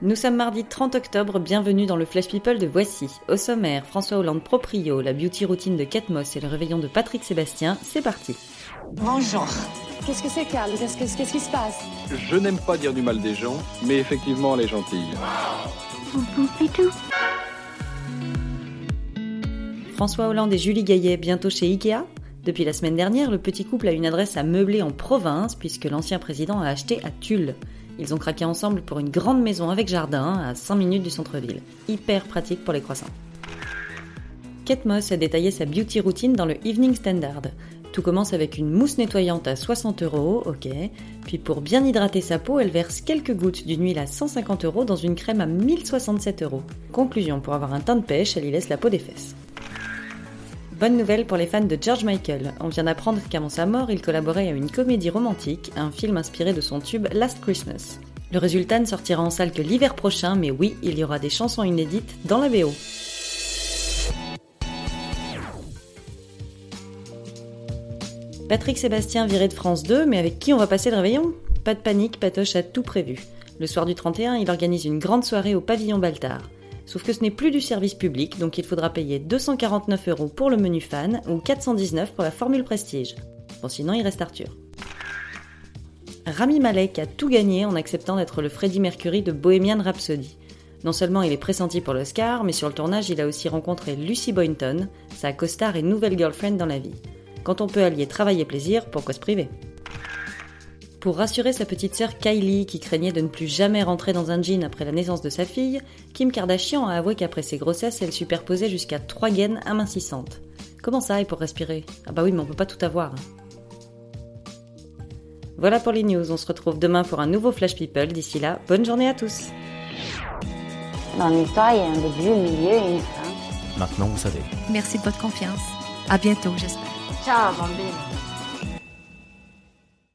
Nous sommes mardi 30 octobre, bienvenue dans le Flash People de Voici. Au sommaire, François Hollande proprio, la beauty routine de Kate Moss et le réveillon de Patrick Sébastien, c'est parti. Bonjour. Qu'est-ce que c'est, Carl Qu'est-ce que- qu'est-ce qui se passe? Je n'aime pas dire du mal des gens, mais effectivement, elle est gentille. François Hollande et Julie Gaillet bientôt chez Ikea Depuis la semaine dernière, le petit couple a une adresse à meubler en province puisque l'ancien président a acheté à Tulle. Ils ont craqué ensemble pour une grande maison avec jardin à 5 minutes du centre-ville. Hyper pratique pour les croissants. Kate Moss a détaillé sa beauty routine dans le Evening Standard. Tout commence avec une mousse nettoyante à 60 euros, ok. Puis pour bien hydrater sa peau, elle verse quelques gouttes d'une huile à 150 euros dans une crème à 1067 euros. Conclusion, pour avoir un teint de pêche, elle y laisse la peau des fesses. Bonne nouvelle pour les fans de George Michael. On vient d'apprendre qu'avant sa mort, il collaborait à une comédie romantique, un film inspiré de son tube Last Christmas. Le résultat ne sortira en salle que l'hiver prochain, mais oui, il y aura des chansons inédites dans la BO. Patrick Sébastien viré de France 2, mais avec qui on va passer le réveillon? Pas de panique, Patoche a tout prévu. Le soir du 31, il organise une grande soirée au pavillon Baltard. Sauf que ce n'est plus du service public, donc il faudra payer 249 euros pour le menu fan ou 419 pour la formule prestige. Bon, sinon il reste Arthur. Rami Malek a tout gagné en acceptant d'être le Freddie Mercury de Bohemian Rhapsody. Non seulement il est pressenti pour l'Oscar, mais sur le tournage il a aussi rencontré Lucy Boynton, sa costard et nouvelle girlfriend dans la vie. Quand on peut allier travail et plaisir, pourquoi se priver pour rassurer sa petite sœur Kylie, qui craignait de ne plus jamais rentrer dans un jean après la naissance de sa fille, Kim Kardashian a avoué qu'après ses grossesses, elle superposait jusqu'à trois gaines amincissantes. Comment ça, et pour respirer? Ah bah oui, mais on peut pas tout avoir. Voilà pour les news, on se retrouve demain pour un nouveau Flash People. D'ici là, bonne journée à tous Dans l'histoire, il y a un début, un milieu et une fin. Maintenant, vous savez. Merci de votre confiance. À bientôt, j'espère. Ciao, bambine.